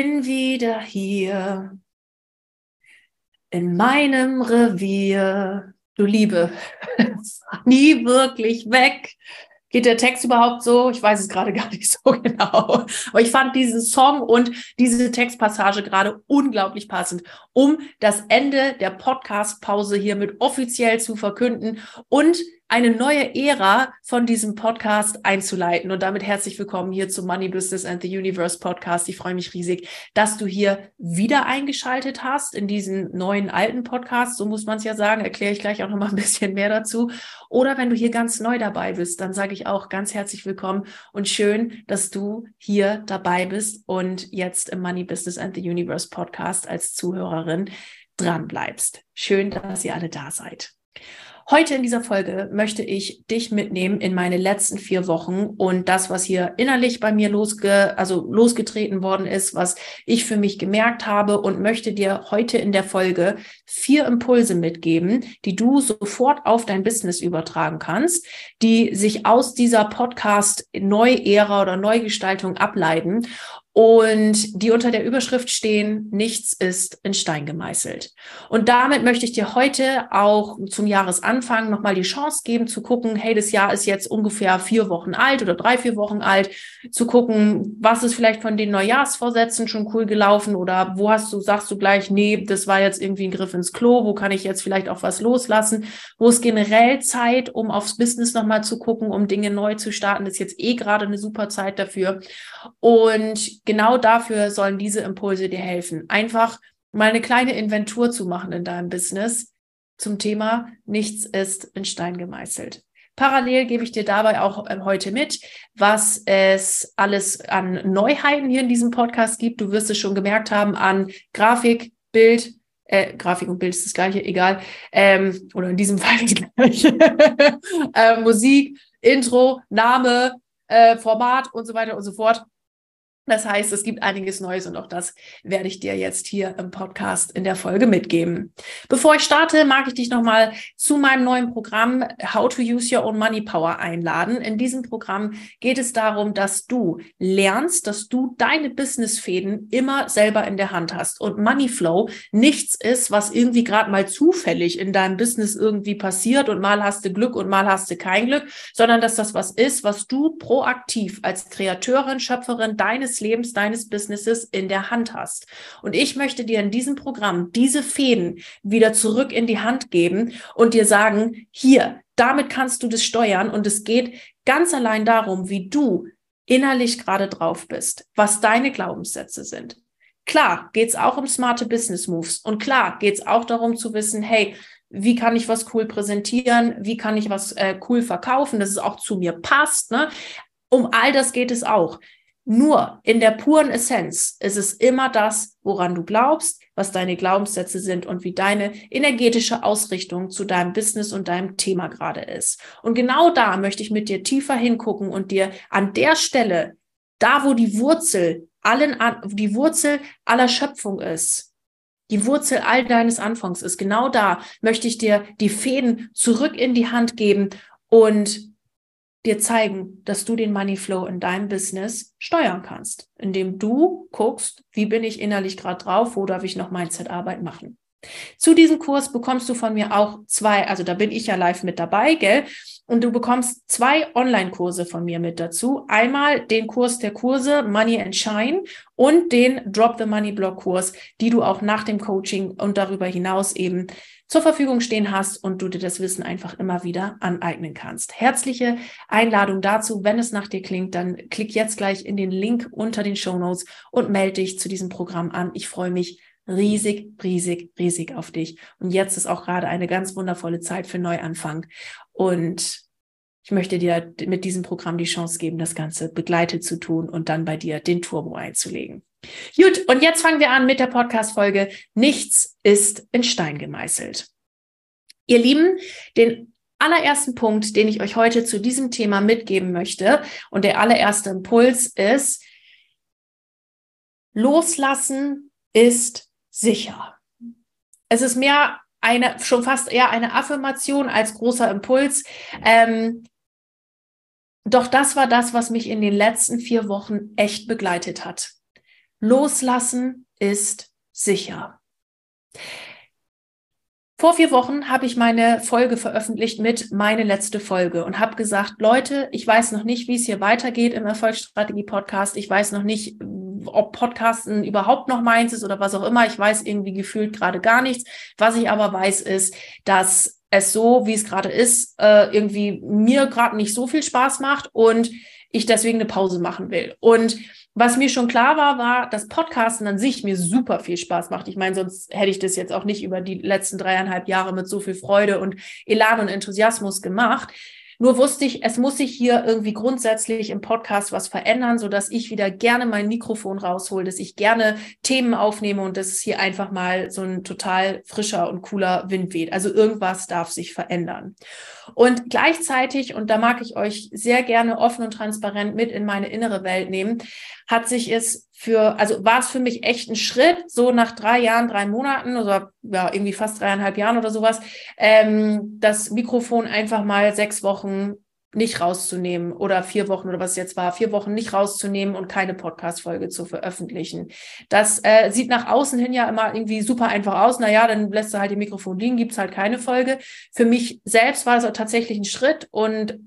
Bin wieder hier in meinem Revier. Du Liebe, nie wirklich weg. Geht der Text überhaupt so? Ich weiß es gerade gar nicht so genau. Aber ich fand diesen Song und diese Textpassage gerade unglaublich passend, um das Ende der Podcast-Pause hiermit offiziell zu verkünden und eine neue Ära von diesem Podcast einzuleiten. Und damit herzlich willkommen hier zum Money Business and the Universe Podcast. Ich freue mich riesig, dass du hier wieder eingeschaltet hast in diesen neuen alten Podcast. So muss man es ja sagen. Erkläre ich gleich auch noch mal ein bisschen mehr dazu. Oder wenn du hier ganz neu dabei bist, dann sage ich auch ganz herzlich willkommen und schön, dass du hier dabei bist und jetzt im Money Business and the Universe Podcast als Zuhörerin dran bleibst. Schön, dass ihr alle da seid. Heute in dieser Folge möchte ich dich mitnehmen in meine letzten vier Wochen und das, was hier innerlich bei mir losge, also losgetreten worden ist, was ich für mich gemerkt habe und möchte dir heute in der Folge vier Impulse mitgeben, die du sofort auf dein Business übertragen kannst, die sich aus dieser Podcast Neuära oder Neugestaltung ableiten und die unter der Überschrift stehen, nichts ist in Stein gemeißelt. Und damit möchte ich dir heute auch zum Jahresanfang nochmal die Chance geben zu gucken, hey, das Jahr ist jetzt ungefähr vier Wochen alt oder drei, vier Wochen alt, zu gucken, was ist vielleicht von den Neujahrsvorsätzen schon cool gelaufen oder wo hast du, sagst du gleich, nee, das war jetzt irgendwie ein Griff ins Klo, wo kann ich jetzt vielleicht auch was loslassen, wo ist generell Zeit, um aufs Business nochmal zu gucken, um Dinge neu zu starten, das ist jetzt eh gerade eine super Zeit dafür. Und genau dafür sollen diese Impulse dir helfen. Einfach mal eine kleine Inventur zu machen in deinem Business zum Thema Nichts ist in Stein gemeißelt. Parallel gebe ich dir dabei auch äh, heute mit, was es alles an Neuheiten hier in diesem Podcast gibt. Du wirst es schon gemerkt haben an Grafik, Bild, äh, Grafik und Bild ist das gleiche, egal. Ähm, oder in diesem Fall das gleiche. äh, Musik, Intro, Name, äh, Format und so weiter und so fort. Das heißt, es gibt einiges Neues und auch das werde ich dir jetzt hier im Podcast in der Folge mitgeben. Bevor ich starte, mag ich dich nochmal zu meinem neuen Programm How to Use Your Own Money Power einladen. In diesem Programm geht es darum, dass du lernst, dass du deine Businessfäden immer selber in der Hand hast und Money Flow nichts ist, was irgendwie gerade mal zufällig in deinem Business irgendwie passiert und mal hast du Glück und mal hast du kein Glück, sondern dass das was ist, was du proaktiv als Kreateurin, Schöpferin deines Lebens, deines Businesses in der Hand hast. Und ich möchte dir in diesem Programm diese Fäden wieder zurück in die Hand geben und dir sagen, hier, damit kannst du das steuern. Und es geht ganz allein darum, wie du innerlich gerade drauf bist, was deine Glaubenssätze sind. Klar geht es auch um smarte Business Moves. Und klar geht es auch darum zu wissen, hey, wie kann ich was cool präsentieren, wie kann ich was äh, cool verkaufen, dass es auch zu mir passt. Ne? Um all das geht es auch. Nur in der puren Essenz ist es immer das, woran du glaubst, was deine Glaubenssätze sind und wie deine energetische Ausrichtung zu deinem Business und deinem Thema gerade ist. Und genau da möchte ich mit dir tiefer hingucken und dir an der Stelle, da wo die Wurzel allen, die Wurzel aller Schöpfung ist, die Wurzel all deines Anfangs ist, genau da möchte ich dir die Fäden zurück in die Hand geben und dir zeigen, dass du den Money Flow in deinem Business steuern kannst, indem du guckst, wie bin ich innerlich gerade drauf, wo darf ich noch Mindset-Arbeit machen. Zu diesem Kurs bekommst du von mir auch zwei, also da bin ich ja live mit dabei, gell? Und du bekommst zwei Online-Kurse von mir mit dazu. Einmal den Kurs der Kurse Money and Shine und den Drop the Money Block Kurs, die du auch nach dem Coaching und darüber hinaus eben zur Verfügung stehen hast und du dir das Wissen einfach immer wieder aneignen kannst. Herzliche Einladung dazu. Wenn es nach dir klingt, dann klick jetzt gleich in den Link unter den Show Notes und melde dich zu diesem Programm an. Ich freue mich riesig, riesig, riesig auf dich. Und jetzt ist auch gerade eine ganz wundervolle Zeit für Neuanfang. Und ich möchte dir mit diesem Programm die Chance geben, das Ganze begleitet zu tun und dann bei dir den Turbo einzulegen. Gut, und jetzt fangen wir an mit der Podcast-Folge. Nichts ist in Stein gemeißelt. Ihr Lieben, den allerersten Punkt, den ich euch heute zu diesem Thema mitgeben möchte und der allererste Impuls ist, loslassen ist sicher. Es ist mehr eine, schon fast eher eine Affirmation als großer Impuls. Ähm, doch das war das, was mich in den letzten vier Wochen echt begleitet hat. Loslassen ist sicher. Vor vier Wochen habe ich meine Folge veröffentlicht mit meine letzte Folge und habe gesagt, Leute, ich weiß noch nicht, wie es hier weitergeht im Erfolgsstrategie Podcast. Ich weiß noch nicht, ob Podcasten überhaupt noch meins ist oder was auch immer. Ich weiß irgendwie gefühlt gerade gar nichts. Was ich aber weiß, ist, dass es so, wie es gerade ist, äh, irgendwie mir gerade nicht so viel Spaß macht und ich deswegen eine Pause machen will. Und was mir schon klar war, war, dass Podcasten an sich mir super viel Spaß macht. Ich meine, sonst hätte ich das jetzt auch nicht über die letzten dreieinhalb Jahre mit so viel Freude und Elan und Enthusiasmus gemacht. Nur wusste ich, es muss sich hier irgendwie grundsätzlich im Podcast was verändern, so dass ich wieder gerne mein Mikrofon raushole, dass ich gerne Themen aufnehme und dass es hier einfach mal so ein total frischer und cooler Wind weht. Also irgendwas darf sich verändern. Und gleichzeitig, und da mag ich euch sehr gerne offen und transparent mit in meine innere Welt nehmen, hat sich es für, also war es für mich echt ein Schritt, so nach drei Jahren, drei Monaten oder ja, irgendwie fast dreieinhalb Jahren oder sowas, ähm, das Mikrofon einfach mal sechs Wochen nicht rauszunehmen oder vier Wochen oder was jetzt war, vier Wochen nicht rauszunehmen und keine Podcast-Folge zu veröffentlichen. Das äh, sieht nach außen hin ja immer irgendwie super einfach aus. Naja, dann lässt du halt die Mikrofon liegen, gibt's halt keine Folge. Für mich selbst war es tatsächlich ein Schritt und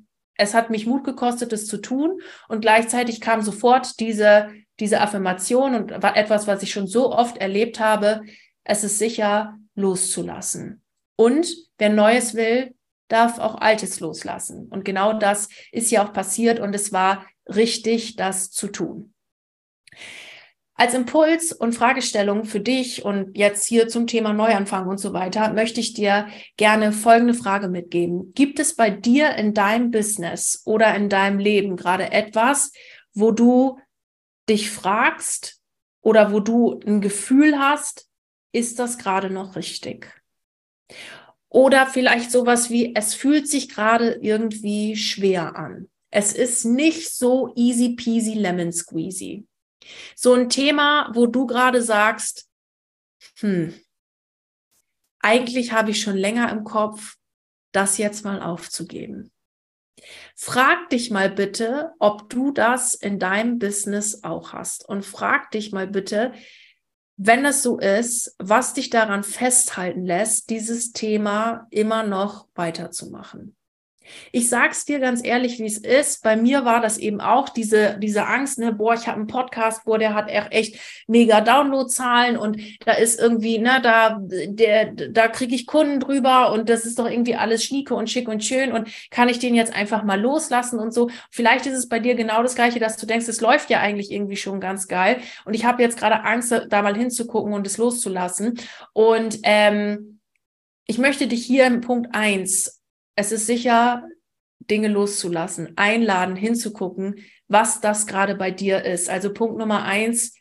es hat mich Mut gekostet, es zu tun. Und gleichzeitig kam sofort diese diese Affirmation und etwas, was ich schon so oft erlebt habe, es ist sicher loszulassen. Und wer Neues will, darf auch Altes loslassen. Und genau das ist ja auch passiert und es war richtig, das zu tun. Als Impuls und Fragestellung für dich und jetzt hier zum Thema Neuanfang und so weiter, möchte ich dir gerne folgende Frage mitgeben. Gibt es bei dir in deinem Business oder in deinem Leben gerade etwas, wo du dich fragst oder wo du ein Gefühl hast, ist das gerade noch richtig? Oder vielleicht sowas wie, es fühlt sich gerade irgendwie schwer an. Es ist nicht so easy peasy lemon squeezy. So ein Thema, wo du gerade sagst, hm, eigentlich habe ich schon länger im Kopf, das jetzt mal aufzugeben. Frag dich mal bitte, ob du das in deinem Business auch hast. Und frag dich mal bitte, wenn es so ist, was dich daran festhalten lässt, dieses Thema immer noch weiterzumachen. Ich sag's dir ganz ehrlich, wie es ist. Bei mir war das eben auch diese, diese Angst, ne, boah, ich habe einen Podcast, boah, der hat echt mega Downloadzahlen und da ist irgendwie, ne, da, der, da kriege ich Kunden drüber und das ist doch irgendwie alles schnieke und schick und schön und kann ich den jetzt einfach mal loslassen und so. Vielleicht ist es bei dir genau das Gleiche, dass du denkst, es läuft ja eigentlich irgendwie schon ganz geil und ich habe jetzt gerade Angst, da mal hinzugucken und es loszulassen. Und ähm, ich möchte dich hier im Punkt eins es ist sicher, Dinge loszulassen, einladen, hinzugucken, was das gerade bei dir ist. Also Punkt Nummer eins,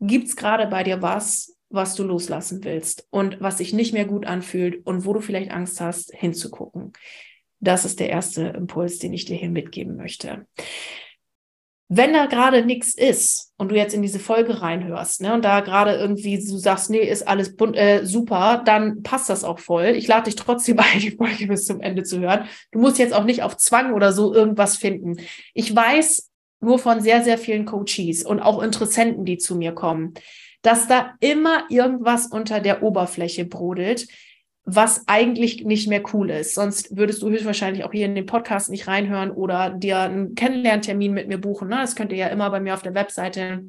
gibt es gerade bei dir was, was du loslassen willst und was sich nicht mehr gut anfühlt und wo du vielleicht Angst hast, hinzugucken. Das ist der erste Impuls, den ich dir hier mitgeben möchte. Wenn da gerade nichts ist und du jetzt in diese Folge reinhörst, ne, und da gerade irgendwie du sagst, nee, ist alles bunt, äh, super, dann passt das auch voll. Ich lade dich trotzdem ein, die Folge bis zum Ende zu hören. Du musst jetzt auch nicht auf Zwang oder so irgendwas finden. Ich weiß nur von sehr, sehr vielen Coaches und auch Interessenten, die zu mir kommen, dass da immer irgendwas unter der Oberfläche brodelt, was eigentlich nicht mehr cool ist. Sonst würdest du höchstwahrscheinlich auch hier in den Podcast nicht reinhören oder dir einen Kennenlerntermin mit mir buchen. Ne? Das könnt ihr ja immer bei mir auf der Webseite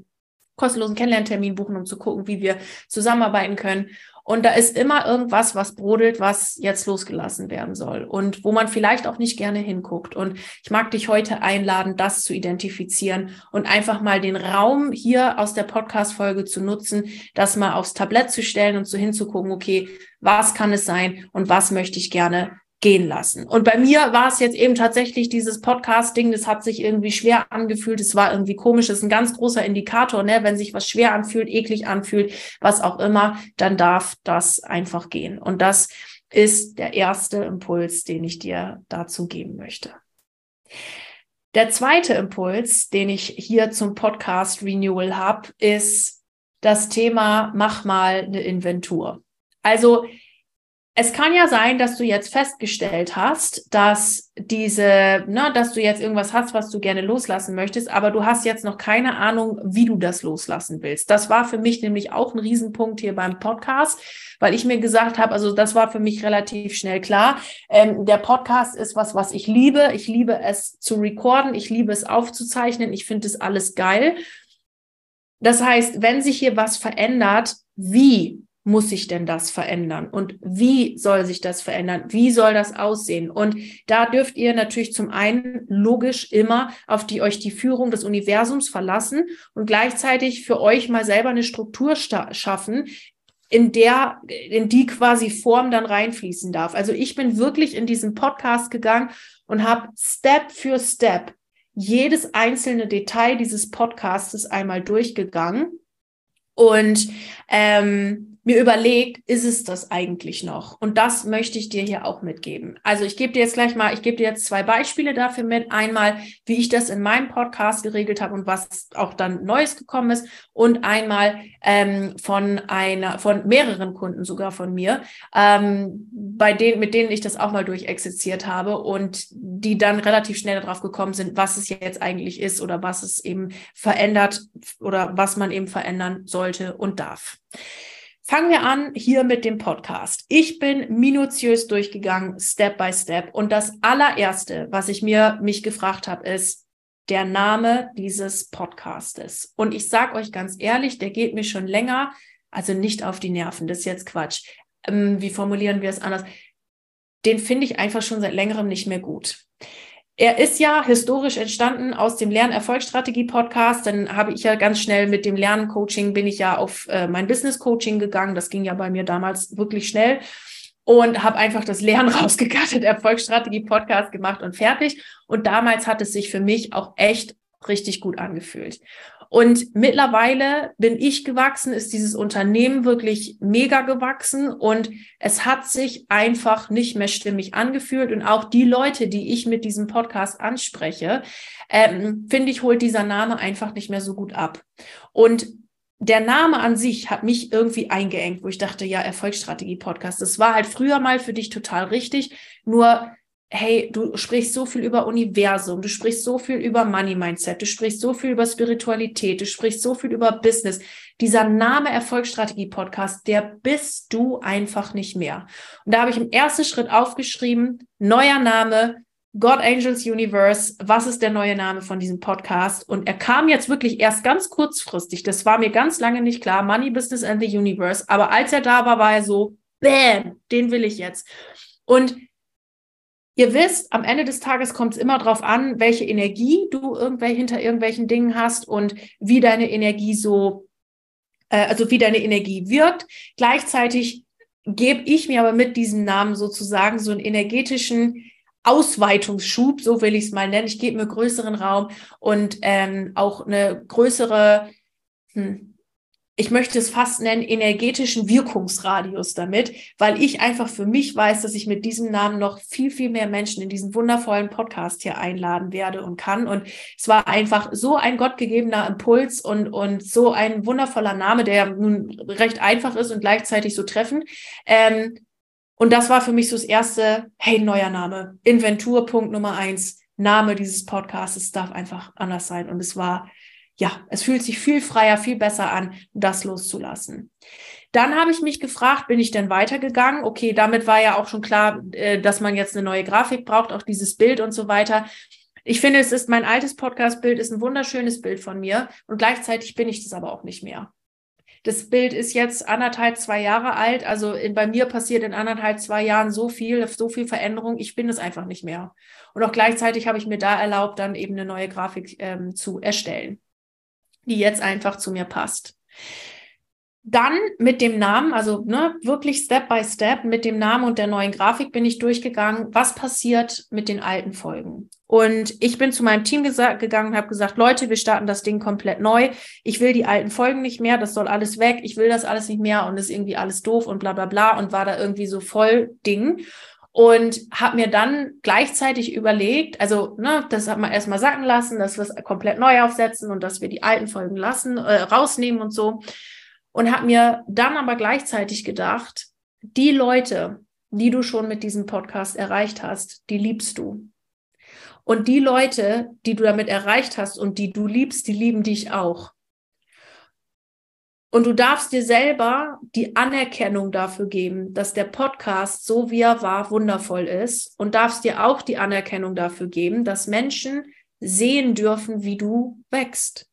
kostenlosen Kennenlerntermin buchen, um zu gucken, wie wir zusammenarbeiten können. Und da ist immer irgendwas, was brodelt, was jetzt losgelassen werden soll und wo man vielleicht auch nicht gerne hinguckt. Und ich mag dich heute einladen, das zu identifizieren und einfach mal den Raum hier aus der Podcast-Folge zu nutzen, das mal aufs Tablett zu stellen und so hinzugucken, okay, was kann es sein und was möchte ich gerne gehen lassen. Und bei mir war es jetzt eben tatsächlich dieses Podcast-Ding, das hat sich irgendwie schwer angefühlt, es war irgendwie komisch, das ist ein ganz großer Indikator, ne? wenn sich was schwer anfühlt, eklig anfühlt, was auch immer, dann darf das einfach gehen. Und das ist der erste Impuls, den ich dir dazu geben möchte. Der zweite Impuls, den ich hier zum Podcast Renewal habe, ist das Thema, mach mal eine Inventur. Also es kann ja sein, dass du jetzt festgestellt hast, dass diese, ne, dass du jetzt irgendwas hast, was du gerne loslassen möchtest, aber du hast jetzt noch keine Ahnung, wie du das loslassen willst. Das war für mich nämlich auch ein Riesenpunkt hier beim Podcast, weil ich mir gesagt habe, also das war für mich relativ schnell klar. Ähm, der Podcast ist was, was ich liebe. Ich liebe es zu recorden. Ich liebe es aufzuzeichnen. Ich finde es alles geil. Das heißt, wenn sich hier was verändert, wie muss sich denn das verändern? Und wie soll sich das verändern? Wie soll das aussehen? Und da dürft ihr natürlich zum einen logisch immer auf die euch die Führung des Universums verlassen und gleichzeitig für euch mal selber eine Struktur schaffen, in der, in die quasi Form dann reinfließen darf. Also ich bin wirklich in diesen Podcast gegangen und habe Step für Step jedes einzelne Detail dieses Podcastes einmal durchgegangen und ähm, mir überlegt, ist es das eigentlich noch? Und das möchte ich dir hier auch mitgeben. Also ich gebe dir jetzt gleich mal, ich gebe dir jetzt zwei Beispiele dafür mit. Einmal, wie ich das in meinem Podcast geregelt habe und was auch dann Neues gekommen ist. Und einmal ähm, von einer, von mehreren Kunden sogar von mir, ähm, bei denen, mit denen ich das auch mal durchexerziert habe und die dann relativ schnell darauf gekommen sind, was es jetzt eigentlich ist oder was es eben verändert oder was man eben verändern sollte und darf. Fangen wir an hier mit dem Podcast. Ich bin minutiös durchgegangen, Step by Step. Und das allererste, was ich mir mich gefragt habe, ist der Name dieses Podcastes. Und ich sage euch ganz ehrlich, der geht mir schon länger, also nicht auf die Nerven. Das ist jetzt Quatsch. Ähm, wie formulieren wir es anders? Den finde ich einfach schon seit längerem nicht mehr gut. Er ist ja historisch entstanden aus dem Lernerfolgsstrategie-Podcast. Dann habe ich ja ganz schnell mit dem Lerncoaching bin ich ja auf äh, mein Business-Coaching gegangen. Das ging ja bei mir damals wirklich schnell und habe einfach das Lernen rausgekattet, Erfolgsstrategie-Podcast gemacht und fertig. Und damals hat es sich für mich auch echt richtig gut angefühlt. Und mittlerweile bin ich gewachsen, ist dieses Unternehmen wirklich mega gewachsen und es hat sich einfach nicht mehr stimmig angefühlt. Und auch die Leute, die ich mit diesem Podcast anspreche, ähm, finde ich, holt dieser Name einfach nicht mehr so gut ab. Und der Name an sich hat mich irgendwie eingeengt, wo ich dachte, ja, Erfolgsstrategie-Podcast. Das war halt früher mal für dich total richtig. Nur hey, du sprichst so viel über Universum, du sprichst so viel über Money Mindset, du sprichst so viel über Spiritualität, du sprichst so viel über Business. Dieser Name Erfolgsstrategie Podcast, der bist du einfach nicht mehr. Und da habe ich im ersten Schritt aufgeschrieben, neuer Name, God Angels Universe, was ist der neue Name von diesem Podcast? Und er kam jetzt wirklich erst ganz kurzfristig. Das war mir ganz lange nicht klar. Money, Business and the Universe. Aber als er da war, war er so, bam, den will ich jetzt. Und Ihr wisst, am Ende des Tages kommt es immer darauf an, welche Energie du irgendwelche, hinter irgendwelchen Dingen hast und wie deine Energie so, äh, also wie deine Energie wirkt. Gleichzeitig gebe ich mir aber mit diesem Namen sozusagen so einen energetischen Ausweitungsschub, so will ich es mal nennen. Ich gebe mir größeren Raum und ähm, auch eine größere, hm, ich möchte es fast nennen, energetischen Wirkungsradius damit, weil ich einfach für mich weiß, dass ich mit diesem Namen noch viel, viel mehr Menschen in diesen wundervollen Podcast hier einladen werde und kann. Und es war einfach so ein gottgegebener Impuls und, und so ein wundervoller Name, der nun recht einfach ist und gleichzeitig so treffend. Ähm, und das war für mich so das erste, hey, neuer Name. Inventurpunkt Nummer eins. Name dieses Podcasts darf einfach anders sein. Und es war ja, es fühlt sich viel freier, viel besser an, das loszulassen. Dann habe ich mich gefragt, bin ich denn weitergegangen? Okay, damit war ja auch schon klar, äh, dass man jetzt eine neue Grafik braucht, auch dieses Bild und so weiter. Ich finde, es ist mein altes Podcast-Bild, ist ein wunderschönes Bild von mir und gleichzeitig bin ich das aber auch nicht mehr. Das Bild ist jetzt anderthalb, zwei Jahre alt. Also in, bei mir passiert in anderthalb, zwei Jahren so viel, so viel Veränderung. Ich bin es einfach nicht mehr. Und auch gleichzeitig habe ich mir da erlaubt, dann eben eine neue Grafik ähm, zu erstellen, die jetzt einfach zu mir passt. Dann mit dem Namen, also ne, wirklich Step by Step mit dem Namen und der neuen Grafik bin ich durchgegangen, was passiert mit den alten Folgen. Und ich bin zu meinem Team gegangen und habe gesagt, Leute, wir starten das Ding komplett neu. Ich will die alten Folgen nicht mehr, das soll alles weg, ich will das alles nicht mehr und ist irgendwie alles doof und bla bla bla und war da irgendwie so voll Ding und habe mir dann gleichzeitig überlegt, also ne, das hat man erstmal sacken lassen, dass wir es komplett neu aufsetzen und dass wir die alten Folgen lassen, äh, rausnehmen und so und habe mir dann aber gleichzeitig gedacht, die Leute, die du schon mit diesem Podcast erreicht hast, die liebst du. Und die Leute, die du damit erreicht hast und die du liebst, die lieben dich auch. Und du darfst dir selber die Anerkennung dafür geben, dass der Podcast, so wie er war, wundervoll ist. Und darfst dir auch die Anerkennung dafür geben, dass Menschen sehen dürfen, wie du wächst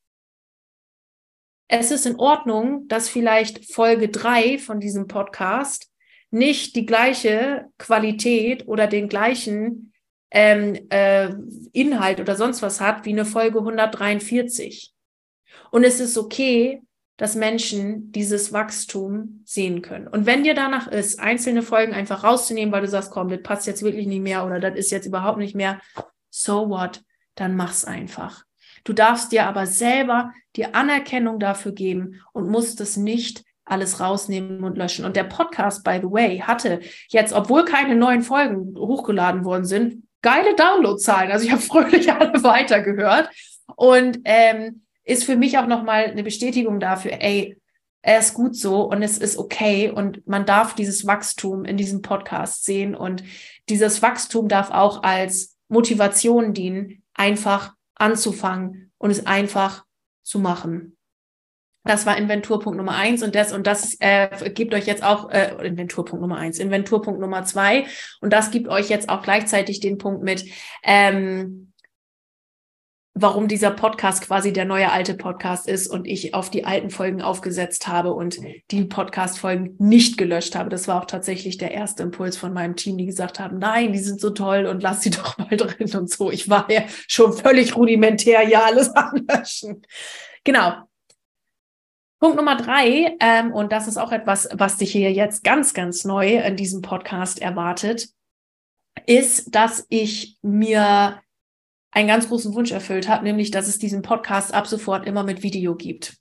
es ist in Ordnung, dass vielleicht Folge drei von diesem Podcast nicht die gleiche Qualität oder den gleichen ähm, äh, Inhalt oder sonst was hat wie eine Folge 143. Und es ist okay, dass Menschen dieses Wachstum sehen können. Und wenn dir danach ist, einzelne Folgen einfach rauszunehmen, weil du sagst, komm, das passt jetzt wirklich nicht mehr oder das ist jetzt überhaupt nicht mehr, so what, dann mach's einfach. Du darfst dir aber selber die Anerkennung dafür geben und musst es nicht alles rausnehmen und löschen. Und der Podcast, by the way, hatte jetzt, obwohl keine neuen Folgen hochgeladen worden sind, geile Downloadzahlen. Also ich habe fröhlich alle weitergehört und ähm, ist für mich auch nochmal eine Bestätigung dafür, ey, er ist gut so und es ist okay und man darf dieses Wachstum in diesem Podcast sehen und dieses Wachstum darf auch als Motivation dienen, einfach anzufangen und es einfach zu machen. Das war Inventurpunkt Nummer eins und das und das äh, gibt euch jetzt auch äh, Inventurpunkt Nummer eins, Inventurpunkt Nummer zwei und das gibt euch jetzt auch gleichzeitig den Punkt mit, ähm, warum dieser Podcast quasi der neue alte Podcast ist und ich auf die alten Folgen aufgesetzt habe und die Podcast-Folgen nicht gelöscht habe. Das war auch tatsächlich der erste Impuls von meinem Team, die gesagt haben, nein, die sind so toll und lass sie doch mal drin und so. Ich war ja schon völlig rudimentär, ja, alles anlöschen. Genau. Punkt Nummer drei, ähm, und das ist auch etwas, was dich hier jetzt ganz, ganz neu in diesem Podcast erwartet, ist, dass ich mir einen ganz großen Wunsch erfüllt hat, nämlich, dass es diesen Podcast ab sofort immer mit Video gibt.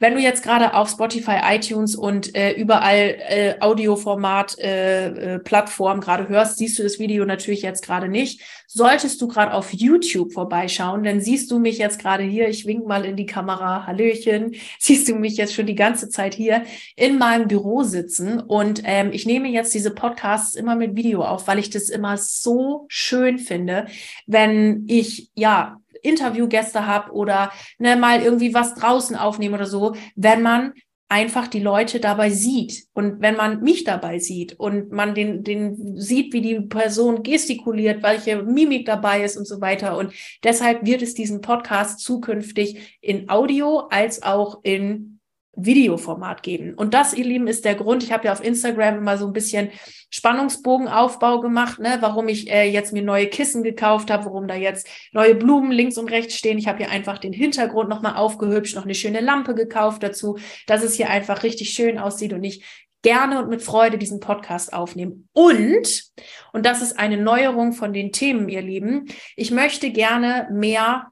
Wenn du jetzt gerade auf Spotify, iTunes und äh, überall äh, Audioformat äh, äh, Plattform gerade hörst, siehst du das Video natürlich jetzt gerade nicht. Solltest du gerade auf YouTube vorbeischauen, dann siehst du mich jetzt gerade hier. Ich wink mal in die Kamera. Hallöchen. Siehst du mich jetzt schon die ganze Zeit hier in meinem Büro sitzen und ähm, ich nehme jetzt diese Podcasts immer mit Video auf, weil ich das immer so schön finde, wenn ich ja Interviewgäste habe oder ne, mal irgendwie was draußen aufnehme oder so, wenn man einfach die Leute dabei sieht und wenn man mich dabei sieht und man den, den sieht, wie die Person gestikuliert, welche Mimik dabei ist und so weiter. Und deshalb wird es diesen Podcast zukünftig in Audio als auch in Videoformat geben. Und das, ihr Lieben, ist der Grund. Ich habe ja auf Instagram immer so ein bisschen Spannungsbogenaufbau gemacht, ne, warum ich äh, jetzt mir neue Kissen gekauft habe, warum da jetzt neue Blumen links und rechts stehen. Ich habe hier einfach den Hintergrund nochmal aufgehübscht, noch eine schöne Lampe gekauft dazu, dass es hier einfach richtig schön aussieht und ich gerne und mit Freude diesen Podcast aufnehme. Und, und das ist eine Neuerung von den Themen, ihr Lieben, ich möchte gerne mehr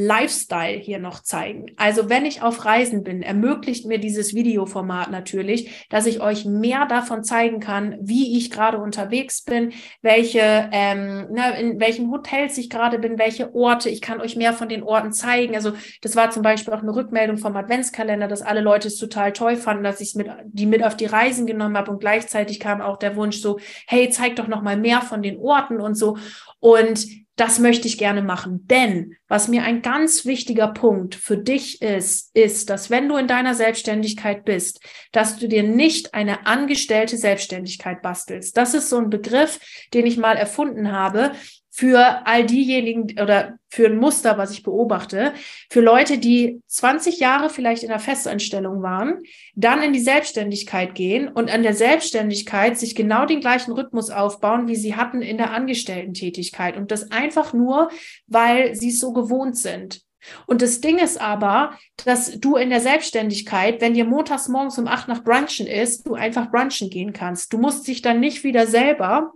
Lifestyle hier noch zeigen. Also wenn ich auf Reisen bin, ermöglicht mir dieses Videoformat natürlich, dass ich euch mehr davon zeigen kann, wie ich gerade unterwegs bin, welche, ähm, ne, in welchen Hotels ich gerade bin, welche Orte. Ich kann euch mehr von den Orten zeigen. Also das war zum Beispiel auch eine Rückmeldung vom Adventskalender, dass alle Leute es total toll fanden, dass ich mit, die mit auf die Reisen genommen habe und gleichzeitig kam auch der Wunsch so, hey, zeig doch noch mal mehr von den Orten und so. Und das möchte ich gerne machen. Denn was mir ein ganz wichtiger Punkt für dich ist, ist, dass wenn du in deiner Selbstständigkeit bist, dass du dir nicht eine angestellte Selbstständigkeit bastelst. Das ist so ein Begriff, den ich mal erfunden habe für all diejenigen oder für ein Muster, was ich beobachte, für Leute, die 20 Jahre vielleicht in der Festeinstellung waren, dann in die Selbstständigkeit gehen und an der Selbstständigkeit sich genau den gleichen Rhythmus aufbauen, wie sie hatten in der Angestellten-Tätigkeit. Und das einfach nur, weil sie es so gewohnt sind. Und das Ding ist aber, dass du in der Selbstständigkeit, wenn dir montags morgens um acht nach Brunchen ist, du einfach brunchen gehen kannst. Du musst dich dann nicht wieder selber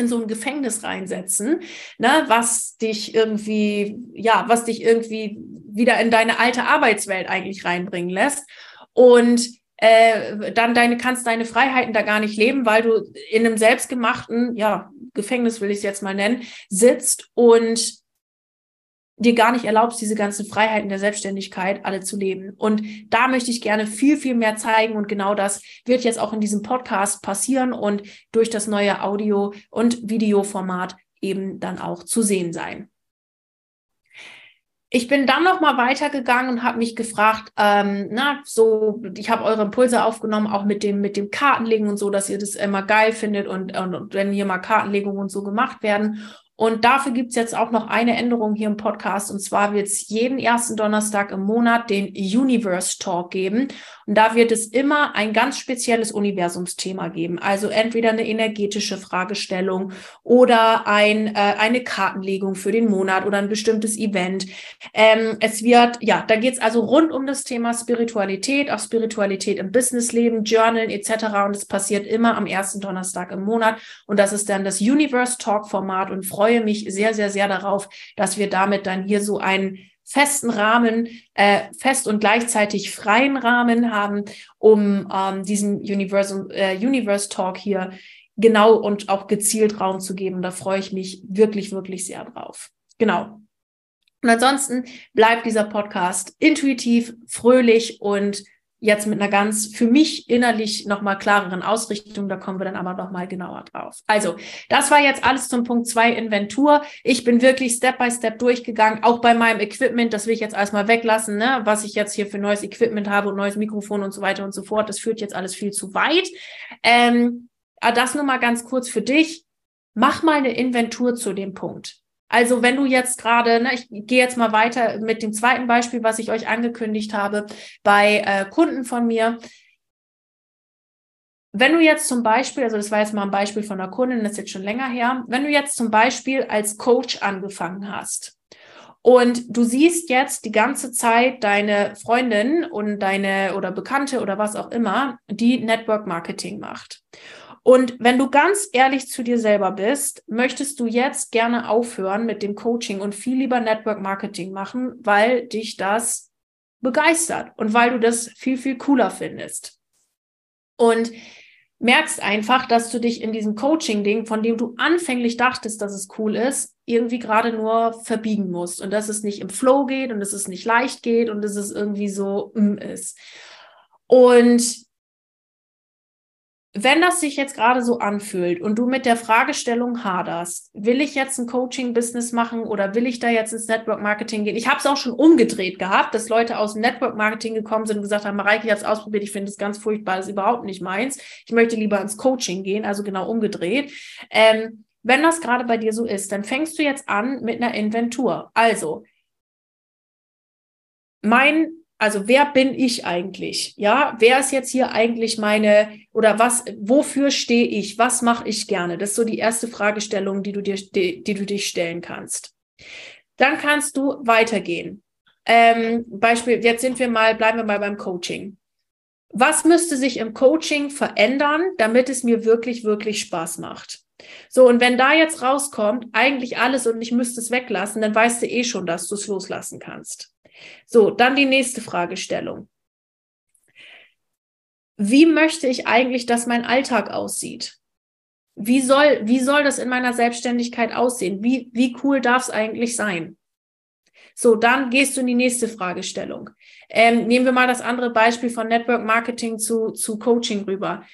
in so ein Gefängnis reinsetzen, ne, was dich irgendwie, ja, was dich irgendwie wieder in deine alte Arbeitswelt eigentlich reinbringen lässt. Und äh, dann deine, kannst deine Freiheiten da gar nicht leben, weil du in einem selbstgemachten, ja, Gefängnis will ich es jetzt mal nennen, sitzt und dir gar nicht erlaubst, diese ganzen Freiheiten der Selbstständigkeit alle zu leben. Und da möchte ich gerne viel, viel mehr zeigen. Und genau das wird jetzt auch in diesem Podcast passieren und durch das neue Audio- und Videoformat eben dann auch zu sehen sein. Ich bin dann noch mal weitergegangen und habe mich gefragt, ähm, na so, ich habe eure Impulse aufgenommen, auch mit dem mit dem Kartenlegen und so, dass ihr das immer geil findet und, und, und wenn hier mal Kartenlegungen und so gemacht werden. Und dafür gibt's jetzt auch noch eine Änderung hier im Podcast. Und zwar wird es jeden ersten Donnerstag im Monat den Universe Talk geben. Und da wird es immer ein ganz spezielles Universumsthema geben. Also entweder eine energetische Fragestellung oder ein, äh, eine Kartenlegung für den Monat oder ein bestimmtes Event. Ähm, es wird, ja, da geht's also rund um das Thema Spiritualität, auch Spiritualität im Businessleben, Journal etc. Und es passiert immer am ersten Donnerstag im Monat. Und das ist dann das Universe Talk Format und freue freue mich sehr, sehr, sehr darauf, dass wir damit dann hier so einen festen Rahmen, äh, fest und gleichzeitig freien Rahmen haben, um ähm, diesem Universal, äh, Universe Talk hier genau und auch gezielt Raum zu geben. Da freue ich mich wirklich, wirklich sehr drauf. Genau. Und ansonsten bleibt dieser Podcast intuitiv, fröhlich und jetzt mit einer ganz für mich innerlich nochmal klareren Ausrichtung. Da kommen wir dann aber nochmal genauer drauf. Also, das war jetzt alles zum Punkt zwei Inventur. Ich bin wirklich Step by Step durchgegangen, auch bei meinem Equipment. Das will ich jetzt erstmal weglassen, ne? was ich jetzt hier für neues Equipment habe und neues Mikrofon und so weiter und so fort. Das führt jetzt alles viel zu weit. Ähm, das nur mal ganz kurz für dich. Mach mal eine Inventur zu dem Punkt. Also wenn du jetzt gerade, ne, ich gehe jetzt mal weiter mit dem zweiten Beispiel, was ich euch angekündigt habe, bei äh, Kunden von mir. Wenn du jetzt zum Beispiel, also das war jetzt mal ein Beispiel von einer Kundin, das ist jetzt schon länger her, wenn du jetzt zum Beispiel als Coach angefangen hast und du siehst jetzt die ganze Zeit deine Freundin und deine oder Bekannte oder was auch immer, die Network Marketing macht. Und wenn du ganz ehrlich zu dir selber bist, möchtest du jetzt gerne aufhören mit dem Coaching und viel lieber Network Marketing machen, weil dich das begeistert und weil du das viel, viel cooler findest. Und merkst einfach, dass du dich in diesem Coaching-Ding, von dem du anfänglich dachtest, dass es cool ist, irgendwie gerade nur verbiegen musst und dass es nicht im Flow geht und dass es nicht leicht geht und dass es irgendwie so mm, ist. Und wenn das sich jetzt gerade so anfühlt und du mit der Fragestellung haderst, will ich jetzt ein Coaching-Business machen oder will ich da jetzt ins Network Marketing gehen? Ich habe es auch schon umgedreht gehabt, dass Leute aus dem Network Marketing gekommen sind und gesagt haben, Mareike, ich habe es ausprobiert, ich finde es ganz furchtbar, das ist überhaupt nicht meins. Ich möchte lieber ins Coaching gehen, also genau umgedreht. Ähm, wenn das gerade bei dir so ist, dann fängst du jetzt an mit einer Inventur. Also, mein also wer bin ich eigentlich? Ja, wer ist jetzt hier eigentlich meine oder was, wofür stehe ich? Was mache ich gerne? Das ist so die erste Fragestellung, die du dir, die, die du dich stellen kannst. Dann kannst du weitergehen. Ähm, Beispiel, jetzt sind wir mal, bleiben wir mal beim Coaching. Was müsste sich im Coaching verändern, damit es mir wirklich, wirklich Spaß macht? So, und wenn da jetzt rauskommt, eigentlich alles und ich müsste es weglassen, dann weißt du eh schon, dass du es loslassen kannst. So, dann die nächste Fragestellung. Wie möchte ich eigentlich, dass mein Alltag aussieht? Wie soll, wie soll das in meiner Selbstständigkeit aussehen? Wie, wie cool darf es eigentlich sein? So, dann gehst du in die nächste Fragestellung. Ähm, nehmen wir mal das andere Beispiel von Network Marketing zu, zu Coaching rüber.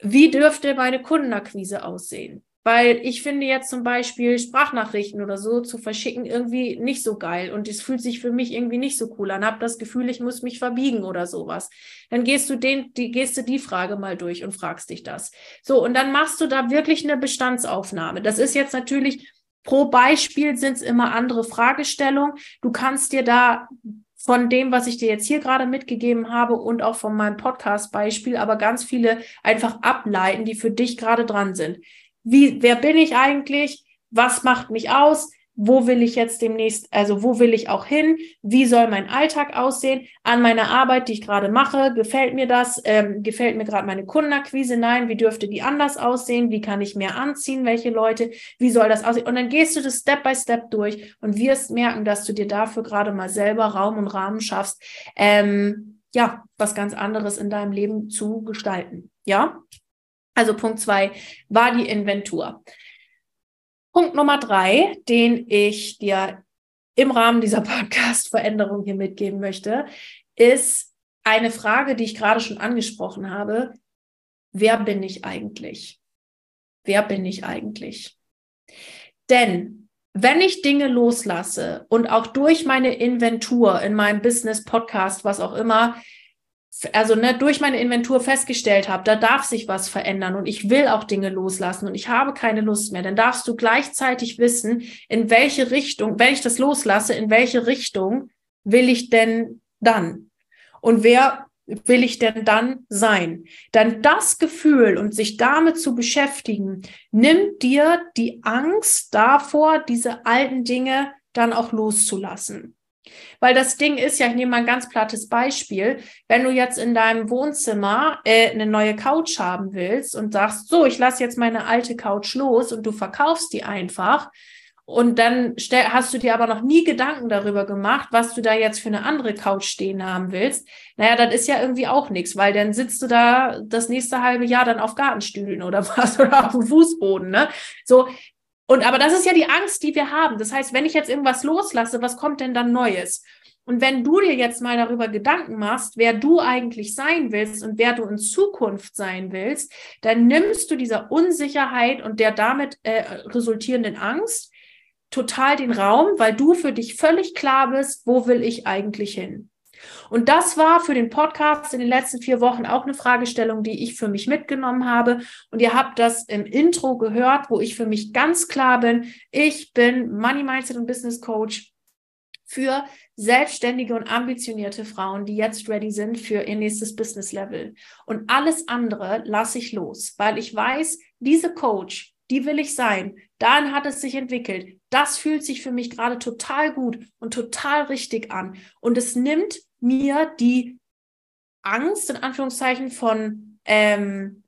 Wie dürfte meine Kundenakquise aussehen? Weil ich finde jetzt zum Beispiel Sprachnachrichten oder so zu verschicken irgendwie nicht so geil und es fühlt sich für mich irgendwie nicht so cool an. Hab das Gefühl, ich muss mich verbiegen oder sowas. Dann gehst du den, die, gehst du die Frage mal durch und fragst dich das. So, und dann machst du da wirklich eine Bestandsaufnahme. Das ist jetzt natürlich pro Beispiel sind es immer andere Fragestellungen. Du kannst dir da von dem, was ich dir jetzt hier gerade mitgegeben habe und auch von meinem Podcast-Beispiel, aber ganz viele einfach ableiten, die für dich gerade dran sind wie, wer bin ich eigentlich? Was macht mich aus? Wo will ich jetzt demnächst, also wo will ich auch hin? Wie soll mein Alltag aussehen? An meiner Arbeit, die ich gerade mache, gefällt mir das? Ähm, gefällt mir gerade meine Kundenakquise? Nein, wie dürfte die anders aussehen? Wie kann ich mehr anziehen? Welche Leute? Wie soll das aussehen? Und dann gehst du das Step by Step durch und wirst merken, dass du dir dafür gerade mal selber Raum und Rahmen schaffst, ähm, ja, was ganz anderes in deinem Leben zu gestalten. Ja? Also Punkt zwei war die Inventur. Punkt Nummer drei, den ich dir im Rahmen dieser Podcast-Veränderung hier mitgeben möchte, ist eine Frage, die ich gerade schon angesprochen habe. Wer bin ich eigentlich? Wer bin ich eigentlich? Denn wenn ich Dinge loslasse und auch durch meine Inventur in meinem Business, Podcast, was auch immer, also ne, durch meine Inventur festgestellt habe, da darf sich was verändern und ich will auch Dinge loslassen und ich habe keine Lust mehr, dann darfst du gleichzeitig wissen, in welche Richtung, wenn ich das loslasse, in welche Richtung will ich denn dann? Und wer will ich denn dann sein? Dann das Gefühl und sich damit zu beschäftigen, nimmt dir die Angst davor, diese alten Dinge dann auch loszulassen. Weil das Ding ist ja, ich nehme mal ein ganz plattes Beispiel, wenn du jetzt in deinem Wohnzimmer äh, eine neue Couch haben willst und sagst, so, ich lasse jetzt meine alte Couch los und du verkaufst die einfach und dann hast du dir aber noch nie Gedanken darüber gemacht, was du da jetzt für eine andere Couch stehen haben willst. Naja, das ist ja irgendwie auch nichts, weil dann sitzt du da das nächste halbe Jahr dann auf Gartenstühlen oder was oder auf dem Fußboden, ne? So, und aber das ist ja die Angst, die wir haben. Das heißt, wenn ich jetzt irgendwas loslasse, was kommt denn dann Neues? Und wenn du dir jetzt mal darüber Gedanken machst, wer du eigentlich sein willst und wer du in Zukunft sein willst, dann nimmst du dieser Unsicherheit und der damit äh, resultierenden Angst total den Raum, weil du für dich völlig klar bist, wo will ich eigentlich hin? Und das war für den Podcast in den letzten vier Wochen auch eine Fragestellung, die ich für mich mitgenommen habe. Und ihr habt das im Intro gehört, wo ich für mich ganz klar bin. Ich bin Money Mindset und Business Coach für selbstständige und ambitionierte Frauen, die jetzt ready sind für ihr nächstes Business Level. Und alles andere lasse ich los, weil ich weiß, diese Coach, die will ich sein. Dahin hat es sich entwickelt. Das fühlt sich für mich gerade total gut und total richtig an. Und es nimmt mir die Angst in Anführungszeichen von ähm,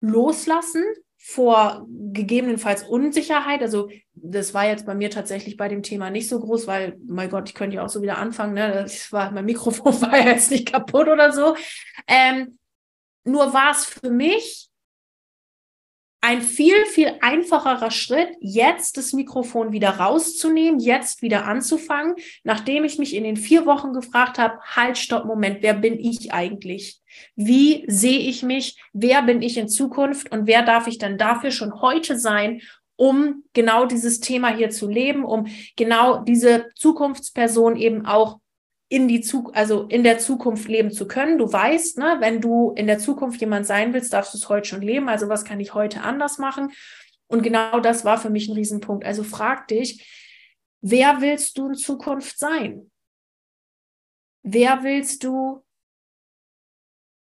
Loslassen vor gegebenenfalls Unsicherheit. Also das war jetzt bei mir tatsächlich bei dem Thema nicht so groß, weil, mein Gott, ich könnte ja auch so wieder anfangen. Ne? Das war, mein Mikrofon war ja jetzt nicht kaputt oder so. Ähm, nur war es für mich ein viel, viel einfacherer Schritt, jetzt das Mikrofon wieder rauszunehmen, jetzt wieder anzufangen, nachdem ich mich in den vier Wochen gefragt habe, halt, stopp, Moment, wer bin ich eigentlich? Wie sehe ich mich? Wer bin ich in Zukunft? Und wer darf ich dann dafür schon heute sein, um genau dieses Thema hier zu leben, um genau diese Zukunftsperson eben auch in die Zug also in der Zukunft leben zu können. Du weißt, ne, wenn du in der Zukunft jemand sein willst, darfst du es heute schon leben. Also was kann ich heute anders machen? Und genau das war für mich ein Riesenpunkt. Also frag dich, wer willst du in Zukunft sein? Wer willst du